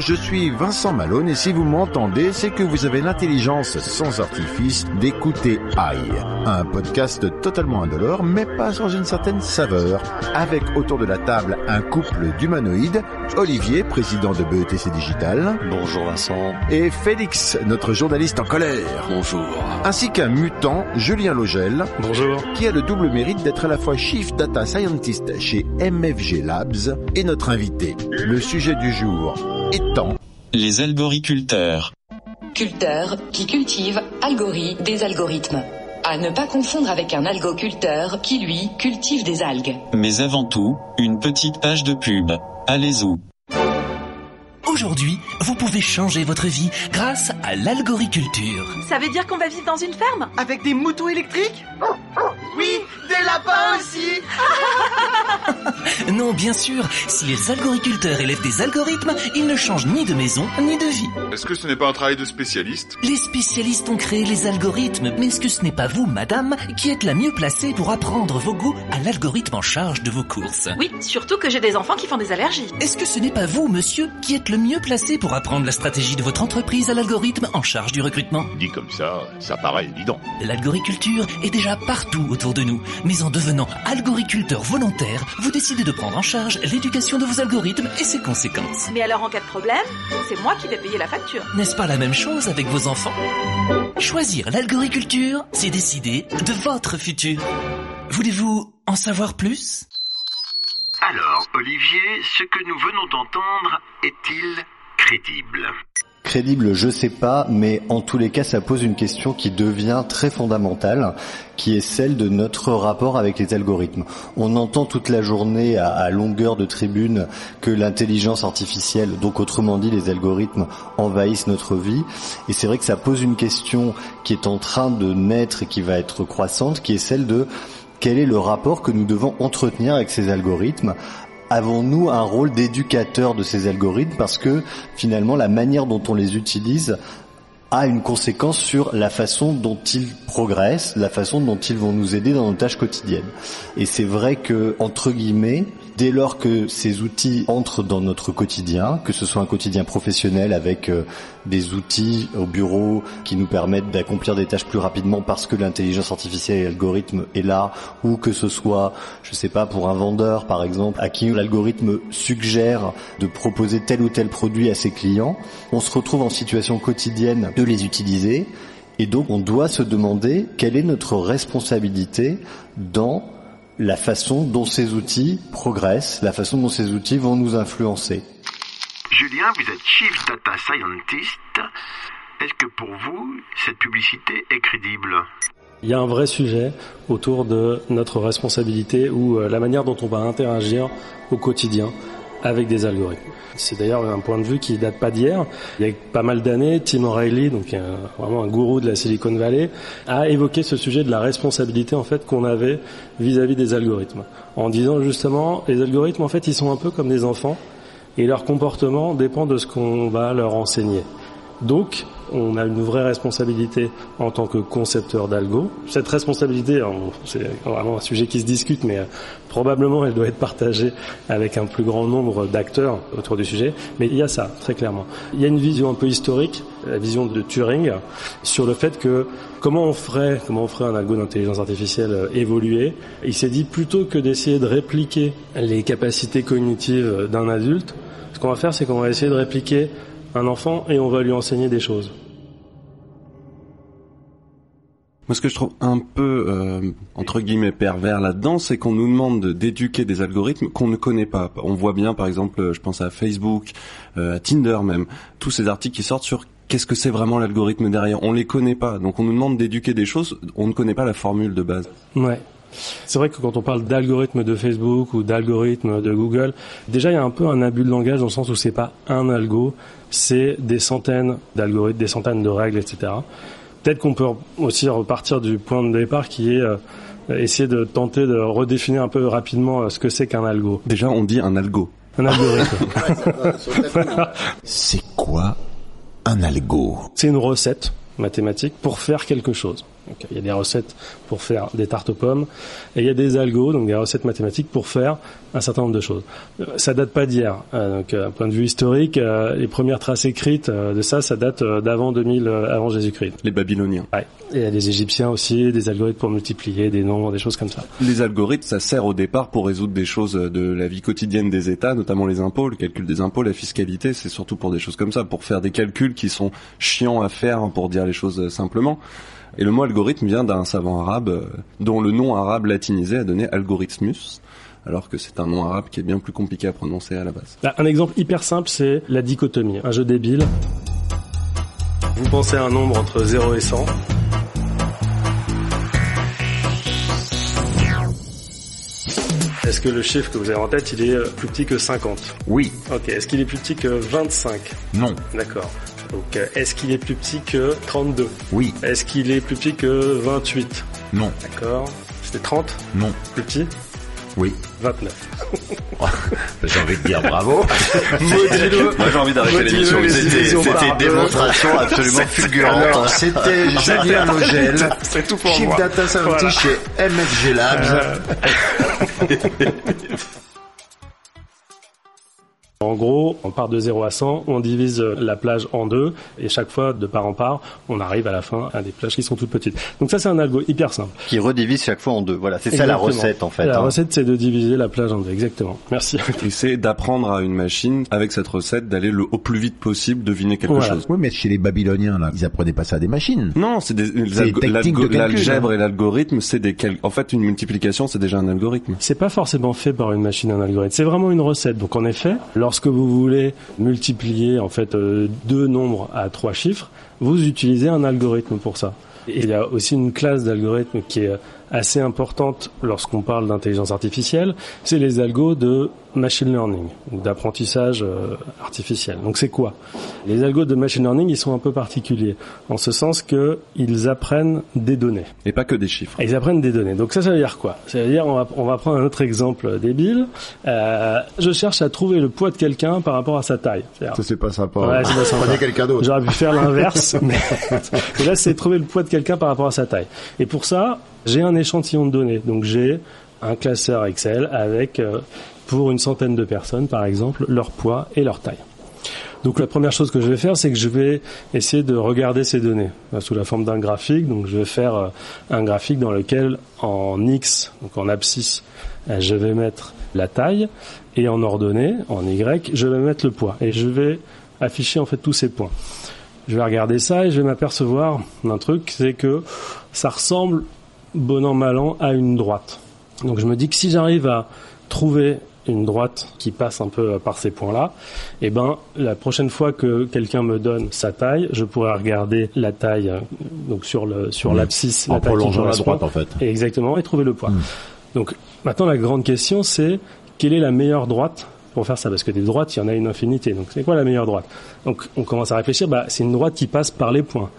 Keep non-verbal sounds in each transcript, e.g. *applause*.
Bonjour, je suis Vincent Malone et si vous m'entendez, c'est que vous avez l'intelligence sans artifice d'écouter AI, un podcast totalement indolore mais pas sans une certaine saveur, avec autour de la table un couple d'humanoïdes, Olivier, président de BETC Digital, Bonjour Vincent. et Félix, notre journaliste en colère, Bonjour. ainsi qu'un mutant, Julien Logel, Bonjour. qui a le double mérite d'être à la fois Chief Data Scientist chez MFG Labs et notre invité. Le sujet du jour étant Les alboriculteurs. Culteur qui cultive algori des algorithmes. À ne pas confondre avec un algoculteur qui, lui, cultive des algues. Mais avant tout, une petite page de pub. Allez-y. Aujourd'hui, vous pouvez changer votre vie grâce à l'algoriculture. Ça veut dire qu'on va vivre dans une ferme? Avec des moutons électriques? Oui, des lapins Non, bien sûr, si les algoriculteurs élèvent des algorithmes, ils ne changent ni de maison ni de vie. Est-ce que ce n'est pas un travail de spécialiste? Les spécialistes ont créé les algorithmes, mais est-ce que ce n'est pas vous, madame, qui êtes la mieux placée pour apprendre vos goûts à l'algorithme en charge de vos courses? Oui, surtout que j'ai des enfants qui font des allergies. Est-ce que ce n'est pas vous, monsieur, qui êtes le mieux placé pour apprendre la stratégie de votre entreprise à l'algorithme en charge du recrutement? Dit comme ça, ça paraît évident. L'algoriculture est déjà partout autour de nous, mais en devenant algoriculteur volontaire, vous décidez de prendre en charge l'éducation de vos algorithmes et ses conséquences. Mais alors en cas de problème, c'est moi qui vais payer la facture. N'est-ce pas la même chose avec vos enfants? Choisir l'algoriculture, c'est décider de votre futur. Voulez-vous en savoir plus? Alors, Olivier, ce que nous venons d'entendre est-il crédible? Crédible, je sais pas, mais en tous les cas, ça pose une question qui devient très fondamentale, qui est celle de notre rapport avec les algorithmes. On entend toute la journée à, à longueur de tribune que l'intelligence artificielle, donc autrement dit les algorithmes, envahissent notre vie, et c'est vrai que ça pose une question qui est en train de naître et qui va être croissante, qui est celle de quel est le rapport que nous devons entretenir avec ces algorithmes Avons-nous un rôle d'éducateur de ces algorithmes parce que finalement la manière dont on les utilise a une conséquence sur la façon dont ils progressent, la façon dont ils vont nous aider dans nos tâches quotidiennes. Et c'est vrai que, entre guillemets, dès lors que ces outils entrent dans notre quotidien, que ce soit un quotidien professionnel avec euh, des outils au bureau qui nous permettent d'accomplir des tâches plus rapidement parce que l'intelligence artificielle et l'algorithme est là, ou que ce soit, je sais pas, pour un vendeur par exemple, à qui l'algorithme suggère de proposer tel ou tel produit à ses clients, on se retrouve en situation quotidienne de les utiliser, et donc on doit se demander quelle est notre responsabilité dans la façon dont ces outils progressent, la façon dont ces outils vont nous influencer. Julien, vous êtes Chief Data Scientist. Est-ce que pour vous, cette publicité est crédible? Il y a un vrai sujet autour de notre responsabilité ou euh, la manière dont on va interagir au quotidien avec des algorithmes. C'est d'ailleurs un point de vue qui date pas d'hier. Il y a pas mal d'années, Tim O'Reilly, donc un, vraiment un gourou de la Silicon Valley, a évoqué ce sujet de la responsabilité en fait qu'on avait vis-à-vis des algorithmes, en disant justement les algorithmes en fait ils sont un peu comme des enfants et leur comportement dépend de ce qu'on va leur enseigner. Donc, on a une vraie responsabilité en tant que concepteur d'algo. Cette responsabilité, c'est vraiment un sujet qui se discute, mais euh, probablement elle doit être partagée avec un plus grand nombre d'acteurs autour du sujet. Mais il y a ça, très clairement. Il y a une vision un peu historique, la vision de Turing, sur le fait que comment on ferait, comment on ferait un algo d'intelligence artificielle euh, évoluer. Il s'est dit plutôt que d'essayer de répliquer les capacités cognitives d'un adulte, ce qu'on va faire, c'est qu'on va essayer de répliquer un enfant et on va lui enseigner des choses. Moi, ce que je trouve un peu euh, entre guillemets pervers là-dedans, c'est qu'on nous demande d'éduquer des algorithmes qu'on ne connaît pas. On voit bien, par exemple, je pense à Facebook, euh, à Tinder même, tous ces articles qui sortent sur qu'est-ce que c'est vraiment l'algorithme derrière. On les connaît pas, donc on nous demande d'éduquer des choses. On ne connaît pas la formule de base. Ouais. C'est vrai que quand on parle d'algorithme de Facebook ou d'algorithme de Google, déjà il y a un peu un abus de langage dans le sens où c'est pas un algo, c'est des centaines d'algorithmes, des centaines de règles, etc. Peut-être qu'on peut aussi repartir du point de départ qui est euh, essayer de tenter de redéfinir un peu rapidement euh, ce que c'est qu'un algo. Déjà, on dit un algo. Un algorithme. *laughs* c'est quoi un algo? C'est une recette mathématique pour faire quelque chose. Donc, il y a des recettes pour faire des tartes aux pommes et il y a des algos, donc des recettes mathématiques pour faire un certain nombre de choses. Euh, ça date pas d'hier. Euh, donc, un point de vue historique, euh, les premières traces écrites de ça, ça date d'avant 2000, avant Jésus-Christ. Les Babyloniens. Ouais. Et il y a des Égyptiens aussi, des algorithmes pour multiplier des nombres, des choses comme ça. Les algorithmes, ça sert au départ pour résoudre des choses de la vie quotidienne des États, notamment les impôts, le calcul des impôts, la fiscalité. C'est surtout pour des choses comme ça, pour faire des calculs qui sont chiants à faire, pour dire les choses simplement. Et le mot algorithme vient d'un savant arabe dont le nom arabe latinisé a donné algorithmus alors que c'est un nom arabe qui est bien plus compliqué à prononcer à la base. Un exemple hyper simple, c'est la dichotomie, un jeu débile. Vous pensez à un nombre entre 0 et 100. Est-ce que le chiffre que vous avez en tête, il est plus petit que 50 Oui. Ok. Est-ce qu'il est plus petit que 25 Non. D'accord. Donc, est-ce qu'il est plus petit que 32 Oui. Est-ce qu'il est plus petit que 28 Non. D'accord. C'était 30 Non. Plus petit Oui. 29. *laughs* j'ai envie de dire bravo. *laughs* Moi j'ai envie d'arrêter l'émission. C'était une démonstration absolument fulgurante. C'était *laughs* Julien Logel. C'est tout pour Chief moi. Data Scientist chez MSG Labs. En gros, on part de 0 à 100, on divise la plage en deux, et chaque fois, de part en part, on arrive à la fin à des plages qui sont toutes petites. Donc ça, c'est un algo hyper simple. Qui redivise chaque fois en deux. Voilà, c'est ça la recette en fait. La hein. recette, c'est de diviser la plage en deux, exactement. Merci. Et c'est d'apprendre à une machine, avec cette recette, d'aller le au plus vite possible deviner quelque Voilà. chose. Oui, mais chez les Babyloniens, là, ils apprenaient pas ça à des machines. Non, c'est des l'algèbre hein. et l'algorithme, c'est des cal- en fait une multiplication, c'est déjà un algorithme. C'est pas forcément fait par une machine, un algorithme. C'est vraiment une recette. Donc en effet, lorsque vous voulez multiplier en fait euh, deux nombres à trois chiffres, vous utilisez un algorithme pour ça. Il y a aussi une classe d'algorithmes qui est assez importante lorsqu'on parle d'intelligence artificielle, c'est les algos de machine learning ou d'apprentissage euh, artificiel. Donc c'est quoi? Les algos de machine learning, ils sont un peu particuliers en ce sens que ils apprennent des données. Et pas que des chiffres. Et ils apprennent des données. Donc ça, ça veut dire quoi? Ça veut dire, on va, on va prendre un autre exemple débile. Euh, je cherche à trouver le poids de quelqu'un par rapport à sa taille. C'est-à-dire- Ça, c'est pas sympa. Ouais, c'est pas sympa. Prenez quelqu'un d'autre. J'aurais pu faire l'inverse, *laughs* mais et *laughs* là, c'est trouver le poids de quelqu'un par rapport à sa taille. Et pour ça, j'ai un échantillon de données. Donc j'ai un classeur Excel avec, euh, pour une centaine de personnes, par exemple, leur poids et leur taille. Donc la première chose que je vais faire, c'est que je vais essayer de regarder ces données euh, sous la forme d'un graphique. Donc je vais faire euh, un graphique dans lequel en X, donc en abscisse, euh, je vais mettre la taille et en ordonnée, en Y, je vais mettre le poids et je vais afficher en fait tous ces points. Je vais regarder ça et je vais m'apercevoir d'un truc, c'est que ça ressemble bon an mal an à une droite. Donc je me dis que si j'arrive à trouver une droite qui passe un peu par ces points-là, eh ben la prochaine fois que quelqu'un me donne sa taille, je pourrais regarder la taille euh, donc sur le sur Mmh. l'abscisse, En la taille qui prolongeant la droite, en fait. Et exactement, et trouver le poids. Mmh. Donc maintenant la grande question c'est quelle est la meilleure droite pour faire ça? Parce que des droites il y en a une infinité. Donc c'est quoi la meilleure droite? Donc on commence à réfléchir, bah c'est une droite qui passe par les points.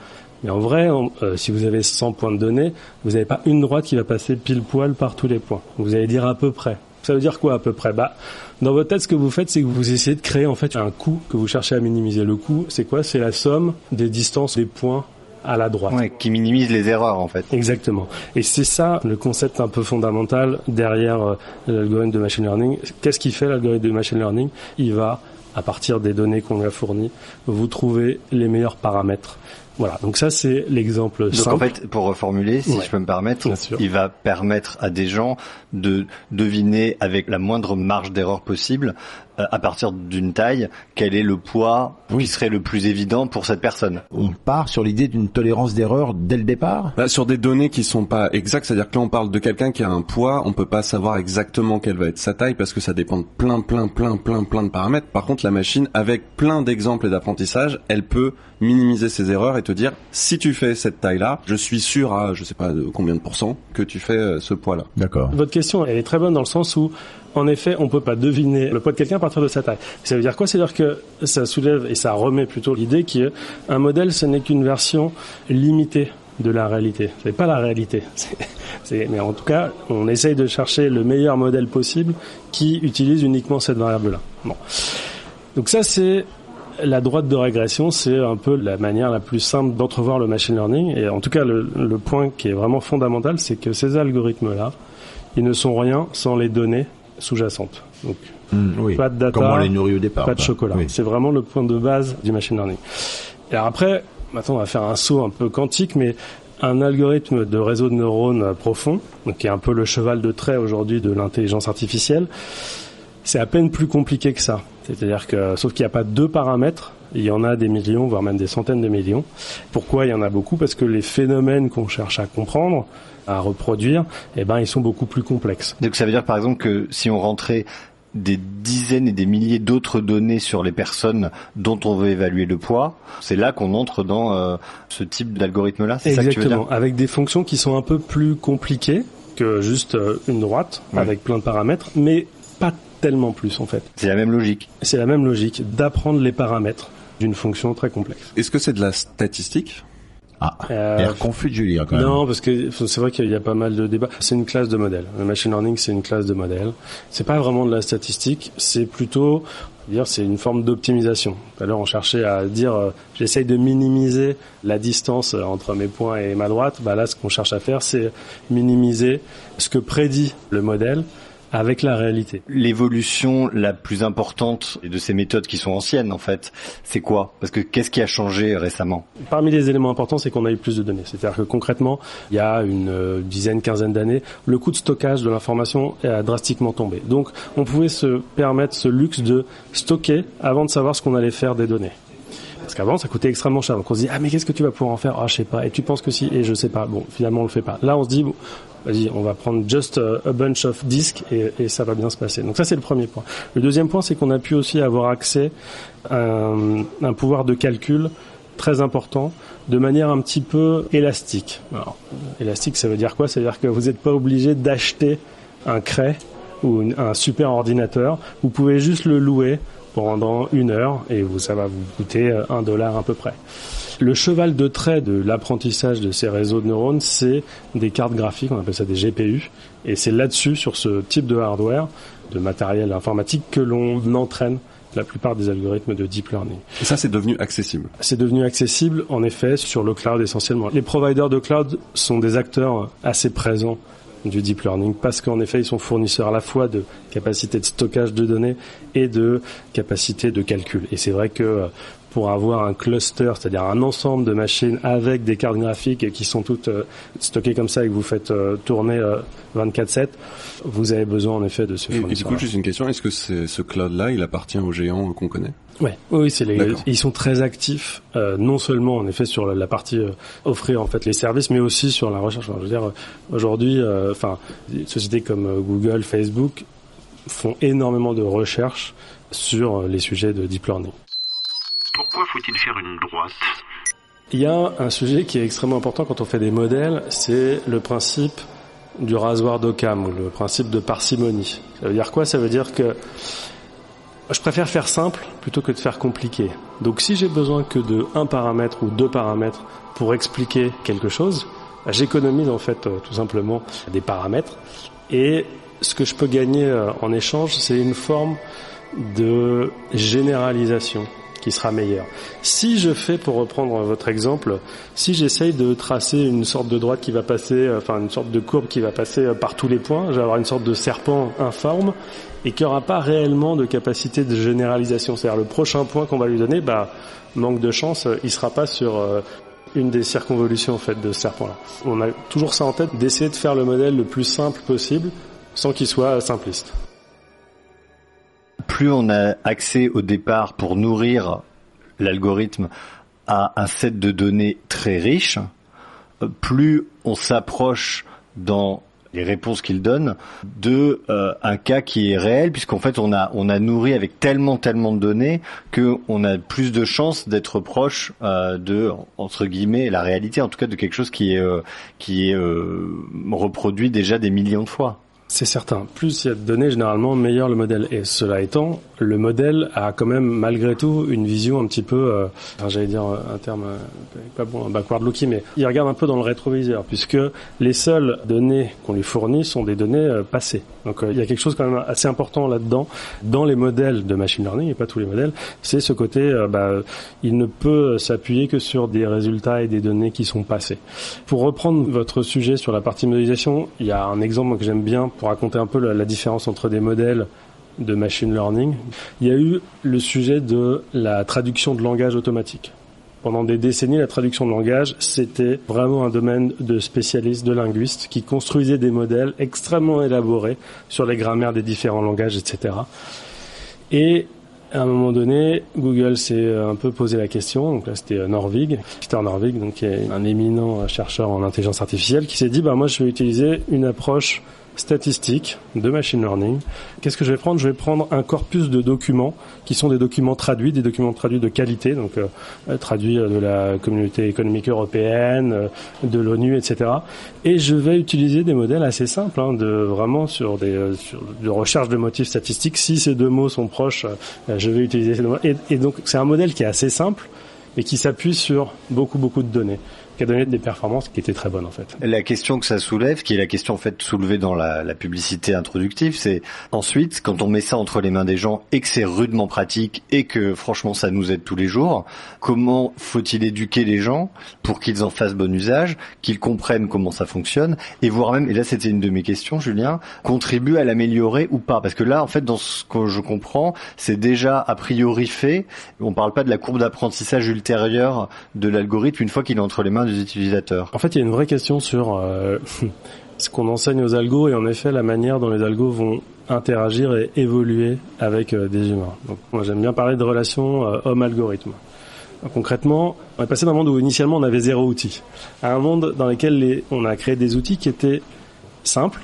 Mais en vrai, euh, si vous avez 100 points de données, vous n'avez pas une droite qui va passer pile poil par tous les points. Vous allez dire à peu près. Ça veut dire quoi à peu près? Bah, dans votre tête, ce que vous faites, c'est que vous essayez de créer en fait un coût que vous cherchez à minimiser. Le coût, c'est quoi? C'est la somme des distances des points à la droite. Ouais, qui minimise les erreurs en fait. Exactement. Et c'est ça le concept un peu fondamental derrière euh, l'algorithme de machine learning. Qu'est-ce qu'il fait l'algorithme de machine learning? Il va, à partir des données qu'on lui a fournies, vous trouver les meilleurs paramètres. Voilà. Donc ça c'est l'exemple Donc simple. en fait, pour reformuler, si Ouais. je peux me permettre, il va permettre à des gens de deviner avec la moindre marge d'erreur possible à partir d'une taille, quel est le poids qui serait le plus évident pour cette personne? On part sur l'idée d'une tolérance d'erreur dès le départ? Bah, sur des données qui sont pas exactes, c'est-à-dire que là on parle de quelqu'un qui a un poids, on peut pas savoir exactement quelle va être sa taille parce que ça dépend de plein plein plein plein plein de paramètres. Par contre la machine avec plein d'exemples et d'apprentissage, elle peut minimiser ses erreurs et te dire si tu fais cette taille-là, je suis sûr à je sais pas de combien de pourcents que tu fais euh, ce poids-là. D'accord. Votre question, elle est très bonne dans le sens où, en effet, on peut pas deviner le poids de quelqu'un à partir de sa taille. Ça veut dire quoi? C'est-à-dire que ça soulève et ça remet plutôt l'idée qu'un modèle, ce n'est qu'une version limitée de la réalité. C'est pas la réalité. *laughs* Mais en tout cas, on essaye de chercher le meilleur modèle possible qui utilise uniquement cette variable-là. Bon. Donc ça, c'est la droite de régression, c'est un peu la manière la plus simple d'entrevoir le machine learning. Et en tout cas, le, le point qui est vraiment fondamental, c'est que ces algorithmes-là, ils ne sont rien sans les données sous-jacentes. Donc, Hmm, oui. pas de data, Comment on les nourrit au départ pas de chocolat. Oui. C'est vraiment le point de base du machine learning. Et alors après, maintenant, on va faire un saut un peu quantique, mais un algorithme de réseau de neurones profond, donc qui est un peu le cheval de trait aujourd'hui de l'intelligence artificielle, c'est à peine plus compliqué que ça. C'est-à-dire que, sauf qu'il n'y a pas deux paramètres, il y en a des millions, voire même des centaines de millions. Pourquoi il y en a beaucoup? Parce que les phénomènes qu'on cherche à comprendre, à reproduire, eh ben, ils sont beaucoup plus complexes. Donc ça veut dire par exemple que si on rentrait des dizaines et des milliers d'autres données sur les personnes dont on veut évaluer le poids, c'est là qu'on entre dans euh, ce type d'algorithme-là. Ça Exactement, avec des fonctions qui sont un peu plus compliquées que juste euh, une droite Ouais. avec plein de paramètres, mais pas tellement plus en fait. C'est la même logique. C'est la même logique d'apprendre les paramètres d'une fonction très complexe. Est-ce que c'est de la statistique? Ah, Euh, l'air confus de Julien quand même. Non, parce que c'est vrai qu'il y a pas mal de débats. C'est une classe de modèles. Le machine learning, c'est une classe de modèles. C'est pas vraiment de la statistique, c'est plutôt dire c'est une forme d'optimisation. Tout à l'heure, on cherchait à dire euh, j'essaye de minimiser la distance entre mes points et ma droite. Bah là, ce qu'on cherche à faire, c'est minimiser ce que prédit le modèle avec la réalité. L'évolution la plus importante de ces méthodes qui sont anciennes en fait, c'est quoi? Parce que qu'est-ce qui a changé récemment? Parmi les éléments importants, c'est qu'on a eu plus de données. C'est-à-dire que concrètement, il y a une euh, dizaine, quinzaine d'années, le coût de stockage de l'information a drastiquement tombé. Donc, on pouvait se permettre ce luxe de stocker avant de savoir ce qu'on allait faire des données. Parce qu'avant, ça coûtait extrêmement cher. Donc on se dit, ah mais qu'est-ce que tu vas pouvoir en faire? Ah je sais pas. Et tu penses que si Et je sais pas. Bon, finalement on le fait pas. Là on se dit, bon, vas-y, on va prendre just a bunch of disks et, et ça va bien se passer. Donc ça c'est le premier point. Le deuxième point, c'est qu'on a pu aussi avoir accès à un, pouvoir de calcul très important de manière un petit peu élastique. Alors, élastique, ça veut dire quoi? Ça veut dire que vous n'êtes pas obligé d'acheter un cray ou une- un super ordinateur. Vous pouvez juste le louer pendant une heure et vous, ça va vous coûter euh, un dollar à peu près. Le cheval de trait de l'apprentissage de ces réseaux de neurones, c'est des cartes graphiques, on appelle ça des GPU, et c'est là-dessus, sur ce type de hardware, de matériel informatique, que l'on entraîne la plupart des algorithmes de deep learning. Et ça, c'est devenu accessible. C'est devenu accessible, en effet, sur le cloud essentiellement. Les providers de cloud sont des acteurs assez présents du deep learning parce qu'en effet, ils sont fournisseurs à la fois de capacité de stockage de données et de capacité de calcul. Et c'est vrai que euh, pour avoir un cluster, c'est-à-dire un ensemble de machines avec des cartes graphiques qui sont toutes euh, stockées comme ça et que vous faites euh, tourner euh, 24/7, vous avez besoin en effet de ce Et, et du fournisseur. coup, juste une question, est-ce que c'est- ce cloud-là, il appartient aux géants qu'on connaît? Ouais, oui, c'est les, ils sont très actifs, euh, non seulement en effet sur la, la partie euh, offrir en fait les services, mais aussi sur la recherche. Je veux dire, euh, aujourd'hui, euh, enfin, des sociétés comme euh, Google, Facebook font énormément de recherches sur euh, les sujets de deep learning. Pourquoi faut-il faire une droite? Il y a un sujet qui est extrêmement important quand on fait des modèles, c'est le principe du rasoir d'Occam, ou le principe de parcimonie. Ça veut dire quoi? Ça veut dire que je préfère faire simple plutôt que de faire compliqué. Donc si j'ai besoin que de un paramètre ou deux paramètres pour expliquer quelque chose, bah, j'économise en fait euh, tout simplement des paramètres et ce que je peux gagner euh, en échange, c'est une forme de généralisation qui sera meilleure. Si je fais, pour reprendre votre exemple, si j'essaye de tracer une sorte de droite qui va passer, euh, enfin une sorte de courbe qui va passer euh, par tous les points, je vais avoir une sorte de serpent informe et qui n'aura pas réellement de capacité de généralisation. C'est-à-dire le prochain point qu'on va lui donner, bah, manque de chance, euh, il sera pas sur une des circonvolutions en fait de ce serpent-là. On a toujours ça en tête, d'essayer de faire le modèle le plus simple possible, sans qu'il soit simpliste. Plus on a accès au départ pour nourrir l'algorithme à un set de données très riche, plus on s'approche dans les réponses qu'il donne de euh, un cas qui est réel puisqu'en fait on a on a nourri avec tellement tellement de données que on a plus de chances d'être proche euh, de entre guillemets la réalité en tout cas de quelque chose qui est euh, qui est reproduit déjà des millions de fois. C'est certain. Plus il y a de données, généralement, meilleur le modèle. Et cela étant, le modèle a quand même, malgré tout, une vision un petit peu, euh, j'allais dire un terme euh, pas bon, backward looking, mais il regarde un peu dans le rétroviseur, puisque les seules données qu'on lui fournit sont des données euh, passées. Donc il y a quelque chose quand même assez important là-dedans, dans les modèles de machine learning, et pas tous les modèles, c'est ce côté, bah, il ne peut s'appuyer que sur des résultats et des données qui sont passées. Pour reprendre votre sujet sur la partie modélisation, il y a un exemple que j'aime bien pour raconter un peu la, différence entre des modèles de machine learning, il y a eu le sujet de la traduction de langage automatique. Pendant des décennies, la traduction de langage, c'était vraiment un domaine de spécialistes, de linguistes, qui construisaient des modèles extrêmement élaborés sur les grammaires des différents langages, etc. Et à un moment donné, Google s'est un peu posé la question. Donc là, c'était Norvig, Peter Norvig, donc qui est un éminent chercheur en intelligence artificielle, qui s'est dit, bah moi, je vais utiliser une approche statistiques de machine learning. Qu'est-ce que je vais prendre? Je vais prendre un corpus de documents qui sont des documents traduits, des documents traduits de qualité, donc euh, traduits de la communauté économique européenne, euh, de l'ONU, etc. Et je vais utiliser des modèles assez simples, hein, de vraiment sur des euh, sur de recherche de motifs statistiques. Si ces deux mots sont proches, euh, je vais utiliser ces deux mots. Et, et donc c'est un modèle qui est assez simple, mais qui s'appuie sur beaucoup beaucoup de données qui des performances qui étaient très bonnes en fait. La question que ça soulève, qui est la question en fait soulevée dans la, la publicité introductive, c'est ensuite quand on met ça entre les mains des gens et que c'est rudement pratique et que franchement ça nous aide tous les jours, comment faut-il éduquer les gens pour qu'ils en fassent bon usage, qu'ils comprennent comment ça fonctionne et voire même, et là c'était une de mes questions Julien, contribuer à l'améliorer ou pas? Parce que là en fait dans ce que je comprends, c'est déjà a priori fait, on parle pas de la courbe d'apprentissage ultérieure de l'algorithme une fois qu'il est entre les mains utilisateurs En fait, il y a une vraie question sur euh, *laughs* ce qu'on enseigne aux algos et en effet la manière dont les algos vont interagir et évoluer avec euh, des humains. Donc, moi, j'aime bien parler de relation euh, homme-algorithme. Concrètement, on est passé d'un monde où initialement on avait zéro outil à un monde dans lequel on a créé des outils qui étaient simples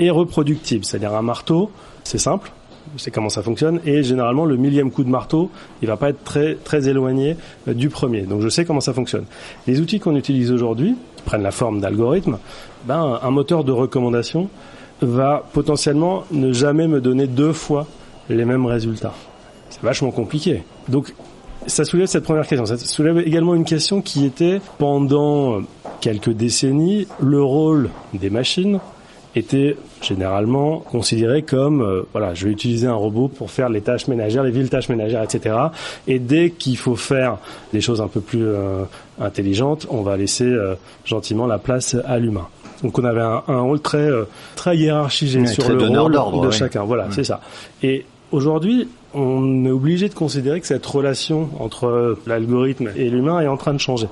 et reproductibles. C'est-à-dire un marteau, c'est simple, c'est comment ça fonctionne. Et généralement, le millième coup de marteau, il va pas être très très éloigné euh, du premier. Donc je sais comment ça fonctionne. Les outils qu'on utilise aujourd'hui, qui prennent la forme d'algorithmes, ben un moteur de recommandation va potentiellement ne jamais me donner deux fois les mêmes résultats. C'est vachement compliqué. Donc ça soulève cette première question. Ça soulève également une question qui était pendant quelques décennies le rôle des machines était généralement considéré comme euh, voilà, je vais utiliser un robot pour faire les tâches ménagères, les villes tâches ménagères, etc. Et dès qu'il faut faire des choses un peu plus euh, intelligentes, on va laisser euh, gentiment la place à l'humain. Donc on avait un, un rôle très très hiérarchisé sur le rôle de chacun. Voilà, c'est ça. Et aujourd'hui, on est obligé de considérer que cette relation entre l'algorithme et l'humain est en train de changer.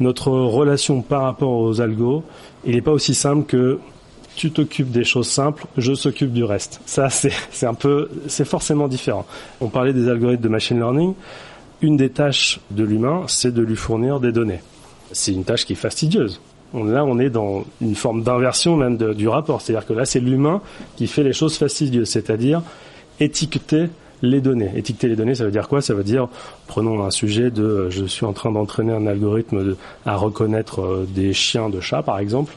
Notre relation par rapport aux algos, il n'est pas aussi simple que tu t'occupes des choses simples, je s'occupe du reste. Ça, c'est un peu, c'est forcément différent. On parlait des algorithmes de machine learning. Une des tâches de l'humain, c'est de lui fournir des données. C'est une tâche qui est fastidieuse. Là, on est dans une forme d'inversion même du rapport. C'est-à-dire que là, c'est l'humain qui fait les choses fastidieuses, c'est-à-dire étiqueter les données. Étiqueter les données, ça veut dire quoi? Ça veut dire, prenons un sujet de, je suis en train d'entraîner un algorithme à reconnaître euh, des chiens de chats, par exemple.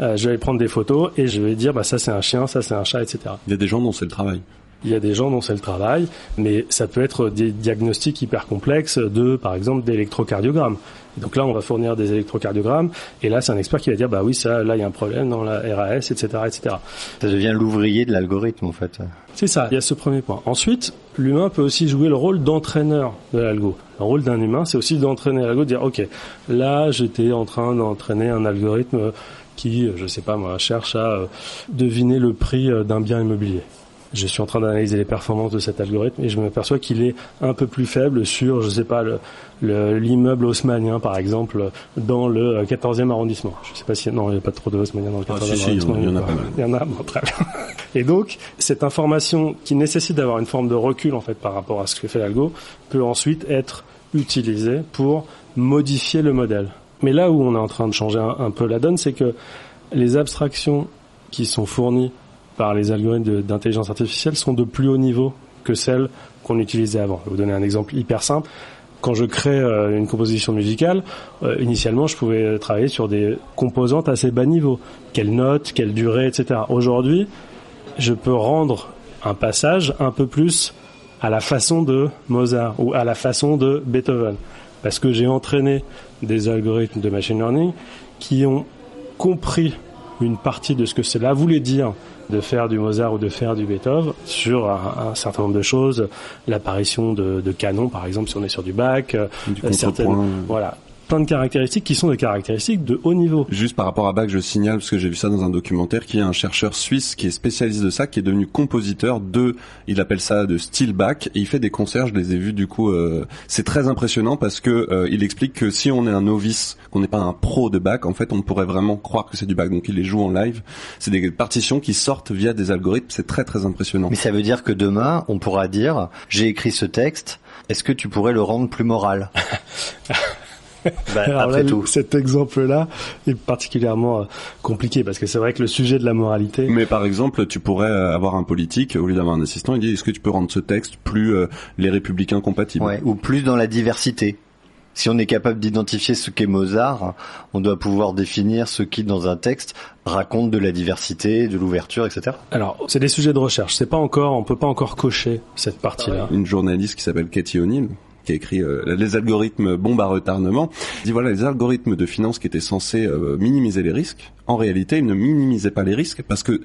Euh, je vais prendre des photos et je vais dire bah ça c'est un chien, ça c'est un chat, etc. Il y a des gens dont c'est le travail. Il y a des gens dont c'est le travail, mais ça peut être des diagnostics hyper complexes de, par exemple, d'électrocardiogramme. Donc là, on va fournir des électrocardiogrammes, et là, c'est un expert qui va dire, bah oui, ça, là, il y a un problème dans la RAS, etc., etc. Ça devient l'ouvrier de l'algorithme, en fait. C'est ça. Il y a ce premier point. Ensuite, l'humain peut aussi jouer le rôle d'entraîneur de l'algo. Le rôle d'un humain, c'est aussi d'entraîner l'algo, de dire, ok, là, j'étais en train d'entraîner un algorithme qui, je sais pas moi, cherche à euh, deviner le prix euh, d'un bien immobilier. Je suis en train d'analyser les performances de cet algorithme et je m'aperçois qu'il est un peu plus faible sur, je sais pas, l'immeuble haussmanien par exemple dans le 14e arrondissement. Je sais pas si non, il n'y a pas trop de haussmanien dans le 14e ah, arrondissement. il y en a pas mal. Il y en a, bon, très bien. *laughs* Et donc, cette information qui nécessite d'avoir une forme de recul en fait par rapport à ce que fait l'algo peut ensuite être utilisée pour modifier le modèle. Mais là où on est en train de changer un, peu la donne, c'est que les abstractions qui sont fournies par les algorithmes d'intelligence artificielle sont de plus haut niveau que celles qu'on utilisait avant. Je vais vous donner un exemple hyper simple. Quand je crée euh, une composition musicale, euh, initialement, je pouvais travailler sur des composantes assez bas niveau. Quelle note, quelle durée, etc. Aujourd'hui, je peux rendre un passage un peu plus à la façon de Mozart ou à la façon de Beethoven. Parce que j'ai entraîné des algorithmes de machine learning qui ont compris une partie de ce que cela voulait dire de faire du Mozart ou de faire du Beethoven sur un, un certain nombre de choses, l'apparition de, de canons par exemple si on est sur du bac, Du euh, certaines, voilà, plein de caractéristiques qui sont des caractéristiques de haut niveau. Juste par rapport à Bach, je signale, parce que j'ai vu ça dans un documentaire, qu'il y a un chercheur suisse qui est spécialiste de ça, qui est devenu compositeur de, il appelle ça de style Bach, et il fait des concerts, je les ai vus du coup, euh, c'est très impressionnant parce que euh, il explique que si on est un novice, qu'on n'est pas un pro de Bach, en fait on pourrait vraiment croire que c'est du Bach, donc il les joue en live. C'est des partitions qui sortent via des algorithmes, c'est très très impressionnant. Mais ça veut dire que demain, on pourra dire, j'ai écrit ce texte, est-ce que tu pourrais le rendre plus moral? *laughs* Bah, *laughs* Alors après là, tout. cet exemple-là est particulièrement euh, compliqué parce que c'est vrai que le sujet de la moralité. Mais par exemple, tu pourrais euh, avoir un politique, au lieu d'avoir un assistant, il dit, est-ce que tu peux rendre ce texte plus euh, les républicains compatibles? Ouais, ou plus dans la diversité. Si on est capable d'identifier ce qu'est Mozart, on doit pouvoir définir ce qui, dans un texte, raconte de la diversité, de l'ouverture, etc. Alors, c'est des sujets de recherche. C'est pas encore, on peut pas encore cocher cette partie-là. Une journaliste qui s'appelle Katie O'Neill qui a écrit euh, les algorithmes bombes à retardement, dit voilà les algorithmes de finance qui étaient censés euh, minimiser les risques, en réalité ils ne minimisaient pas les risques parce que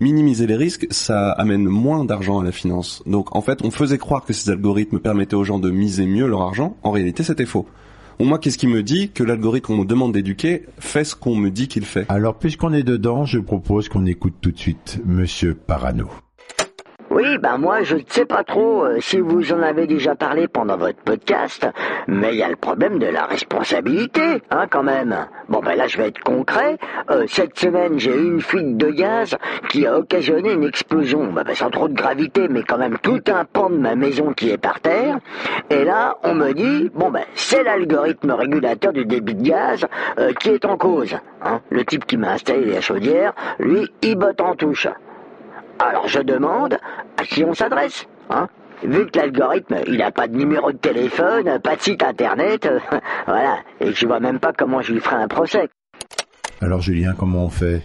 minimiser les risques, ça amène moins d'argent à la finance. Donc en fait, on faisait croire que ces algorithmes permettaient aux gens de miser mieux leur argent. En réalité, c'était faux. Bon, moi, qu'est-ce qui me dit que l'algorithme qu'on me demande d'éduquer fait ce qu'on me dit qu'il fait? Alors, puisqu'on est dedans, je propose qu'on écoute tout de suite Monsieur Parano. Oui, ben moi je ne sais pas trop euh, si vous en avez déjà parlé pendant votre podcast, mais il y a le problème de la responsabilité, hein quand même. Bon ben là je vais être concret. Euh, cette semaine j'ai eu une fuite de gaz qui a occasionné une explosion, ben, ben, sans trop de gravité, mais quand même tout un pan de ma maison qui est par terre. Et là on me dit bon ben c'est l'algorithme régulateur du débit de gaz euh, qui est en cause. Hein. Le type qui m'a installé la chaudière, lui il botte en touche. Alors je demande à qui on s'adresse, hein. Vu que l'algorithme, il n'a pas de numéro de téléphone, pas de site internet, euh, *laughs* voilà, et je vois même pas comment je lui ferai un procès. Alors, Julien, comment on fait?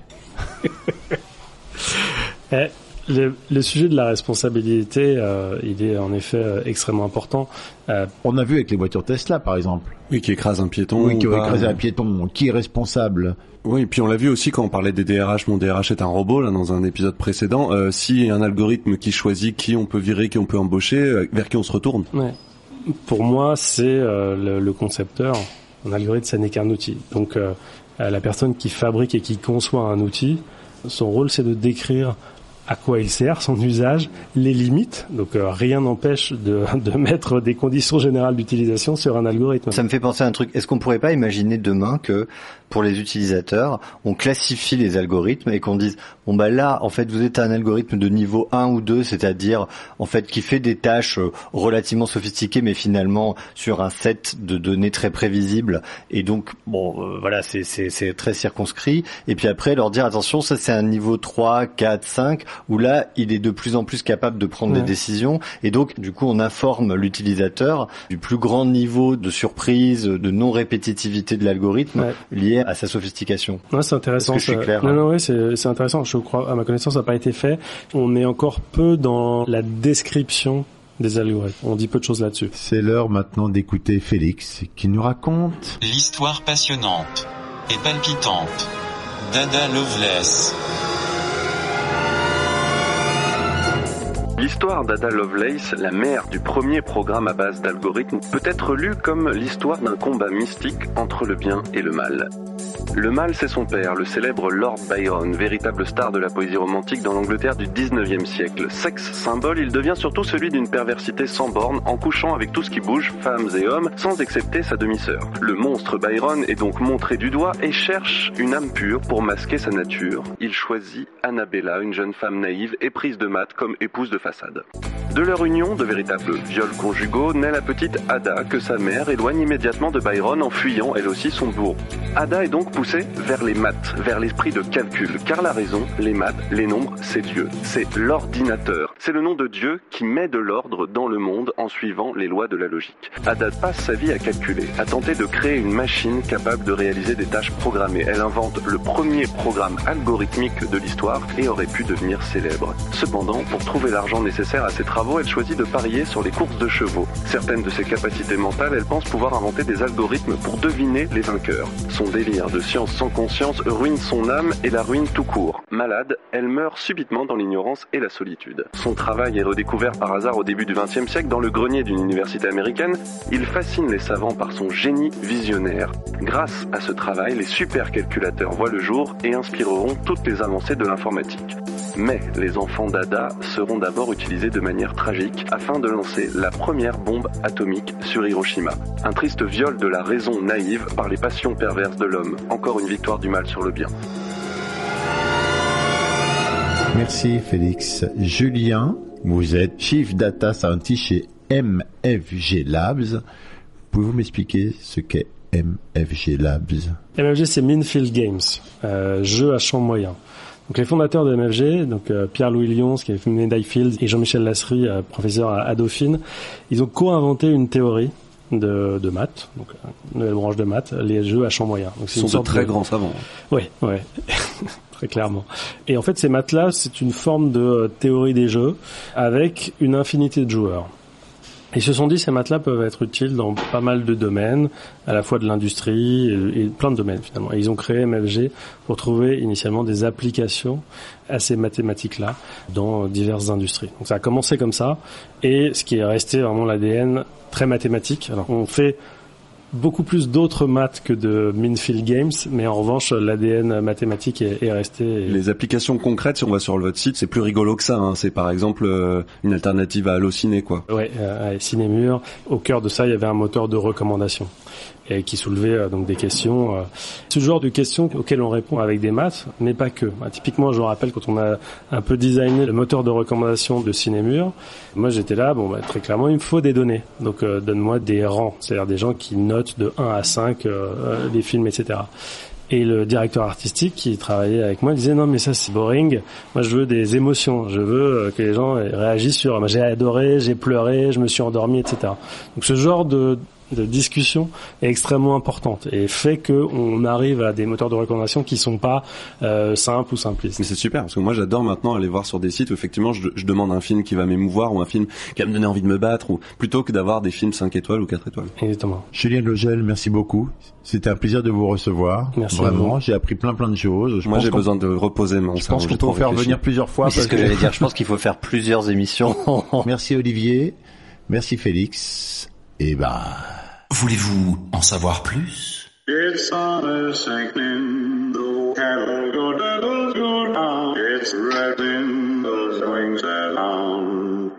Eh, *laughs* le, le sujet de la responsabilité, euh, il est en effet euh, extrêmement important. Euh, On a vu avec les voitures Tesla, par exemple. Oui, qui écrase un piéton. Oui, qui ou ont pas. écrasé un piéton. Qui est responsable Oui, puis on l'a vu aussi quand on parlait des DRH, mon DRH est un robot, là, dans un épisode précédent. Euh, si un algorithme qui choisit qui on peut virer, qui on peut embaucher, vers qui on se retourne Ouais. Pour moi, c'est euh, le, le concepteur. Un algorithme, ça n'est qu'un outil. Donc, la personne qui fabrique et qui conçoit un outil, son rôle, c'est de décrire à quoi il sert, son usage, les limites. Donc, euh, rien n'empêche de, *laughs* de mettre des conditions générales d'utilisation sur un algorithme. Ça me fait penser à un truc. Est-ce qu'on pourrait pas imaginer demain que pour les utilisateurs, on classifie les algorithmes et qu'on dise bon bah là en fait vous êtes un algorithme de niveau 1 ou 2, c'est-à-dire en fait qui fait des tâches euh, relativement sophistiquées mais finalement sur un set de données très prévisibles et donc bon euh, voilà c'est très circonscrit et puis après leur dire attention ça c'est un niveau 3, 4, 5 où là il est de plus en plus capable de prendre Ouais. des décisions et donc du coup on informe l'utilisateur du plus grand niveau de surprise, de non répétitivité de l'algorithme Ouais. lié à sa sophistication. Ouais, c'est intéressant. Est-ce que je suis ça. clair Non, hein non, oui, c'est c'est intéressant. Je crois, à ma connaissance, ça n'a pas été fait. On est encore peu dans la description des algorithmes. On dit peu de choses là-dessus. C'est l'heure maintenant d'écouter Félix qui nous raconte L'histoire passionnante et palpitante d'Ada Loveless. L'histoire d'Ada Lovelace, la mère du premier programme à base d'algorithmes, peut être lue comme l'histoire d'un combat mystique entre le bien et le mal. Le mal, c'est son père, le célèbre Lord Byron, véritable star de la poésie romantique dans l'Angleterre du 19e siècle. Sexe symbole, il devient surtout celui d'une perversité sans borne en couchant avec tout ce qui bouge, femmes et hommes, sans excepter sa demi-sœur. Le monstre Byron est donc montré du doigt et cherche une âme pure pour masquer sa nature. Il choisit Annabella, une jeune femme naïve et prise de maths comme épouse de De leur union, de véritables viols conjugaux, naît la petite Ada que sa mère éloigne immédiatement de Byron en fuyant elle aussi son bourreau. Ada est donc poussée vers les maths, vers l'esprit de calcul, car la raison, les maths, les nombres, c'est Dieu, c'est l'ordinateur. C'est le nom de Dieu qui met de l'ordre dans le monde en suivant les lois de la logique. Ada passe sa vie à calculer, à tenter de créer une machine capable de réaliser des tâches programmées. Elle invente le premier programme algorithmique de l'histoire et aurait pu devenir célèbre. Cependant, pour trouver l'argent nécessaire à ses travaux, elle choisit de parier sur les courses de chevaux. Certaines de ses capacités mentales, elle pense pouvoir inventer des algorithmes pour deviner les vainqueurs. Son délire de science sans conscience ruine son âme et la ruine tout court. Malade, elle meurt subitement dans l'ignorance et la solitude. Son travail est redécouvert par hasard au début du XXe siècle dans le grenier d'une université américaine. Il fascine les savants par son génie visionnaire. Grâce à ce travail, les supercalculateurs voient le jour et inspireront toutes les avancées de l'informatique. Mais les enfants d'Ada seront d'abord utilisés de manière tragique afin de lancer la première bombe atomique sur Hiroshima. Un triste viol de la raison naïve par les passions perverses de l'homme. Encore une victoire du mal sur le bien. Merci Félix. Julien, vous êtes Chief Data Scientist chez MFG Labs. Pouvez-vous m'expliquer ce qu'est MFG Labs? MFG c'est Minfield Games, euh, jeu à champ moyen. Donc les fondateurs de MFG, donc euh, Pierre-Louis Lyons, qui a fait médaille Fields, et Jean-Michel Lasserie, euh, professeur à, à Dauphine, ils ont co-inventé une théorie de, de maths, donc une nouvelle branche de maths, les jeux à champ moyen. Donc sont de très grands savants. Oui, oui, *laughs* très clairement. Et en fait, ces maths-là, c'est une forme de euh, théorie des jeux avec une infinité de joueurs. Ils se sont dit ces maths-là peuvent être utiles dans pas mal de domaines, à la fois de l'industrie et, plein de domaines finalement. Ils ont créé MFG pour trouver initialement des applications à ces mathématiques-là dans diverses industries. Donc ça a commencé comme ça, et ce qui est resté vraiment l'ADN très mathématique. Alors on fait beaucoup plus d'autres maths que de Minfield Games, mais en revanche, l'ADN mathématique est, est resté. et- Les applications concrètes, si on va sur votre site, c'est plus rigolo que ça. hein. C'est par exemple euh, une alternative à Allociné, quoi. Ouais, euh, à Cinémur. Au cœur de ça, il y avait un moteur de recommandation et qui soulevait euh, donc des questions. euh, ce genre de questions auxquelles on répond avec des maths, mais pas que. Typiquement, je me rappelle quand on a un peu designé le moteur de recommandation de Cinémur, moi j'étais là, bon, bah, très clairement, il me faut des données. Donc euh, donne-moi des rangs, c'est-à-dire des gens qui notent de 1 à 5 euh, les films, etc. Et le directeur artistique qui travaillait avec moi disait non mais ça c'est boring. Moi je veux des émotions. Je veux que les gens réagissent sur. J'ai adoré, j'ai pleuré, je me suis endormi, etc. Donc ce genre de de discussion est extrêmement importante et fait que on arrive à des moteurs de recommandation qui sont pas euh, simples ou simplistes. Mais c'est super parce que moi j'adore maintenant aller voir sur des sites où effectivement je, je demande un film qui va m'émouvoir ou un film qui va me donner envie de me battre ou plutôt que d'avoir des films 5 étoiles ou 4 étoiles. Exactement. Julien Logel, merci beaucoup. C'était un plaisir de vous recevoir. Merci Vraiment, j'ai appris plein plein de choses. Je moi j'ai qu'on- besoin de reposer mon Je pense qu'on peut faire venir plusieurs fois. C'est ce parce que j'allais dire. Je pense qu'il faut faire plusieurs émissions. *laughs* Merci Olivier. Merci Félix. Et ben. Voulez-vous en savoir plus? It's summer sinking, the cattle go doodles go down. It's rattling those wings along,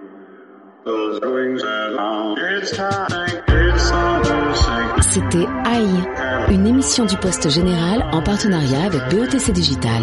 those wings along. It's time, it's summer sinking. C'était AI, une émission du Poste Général en partenariat avec BETC Digital.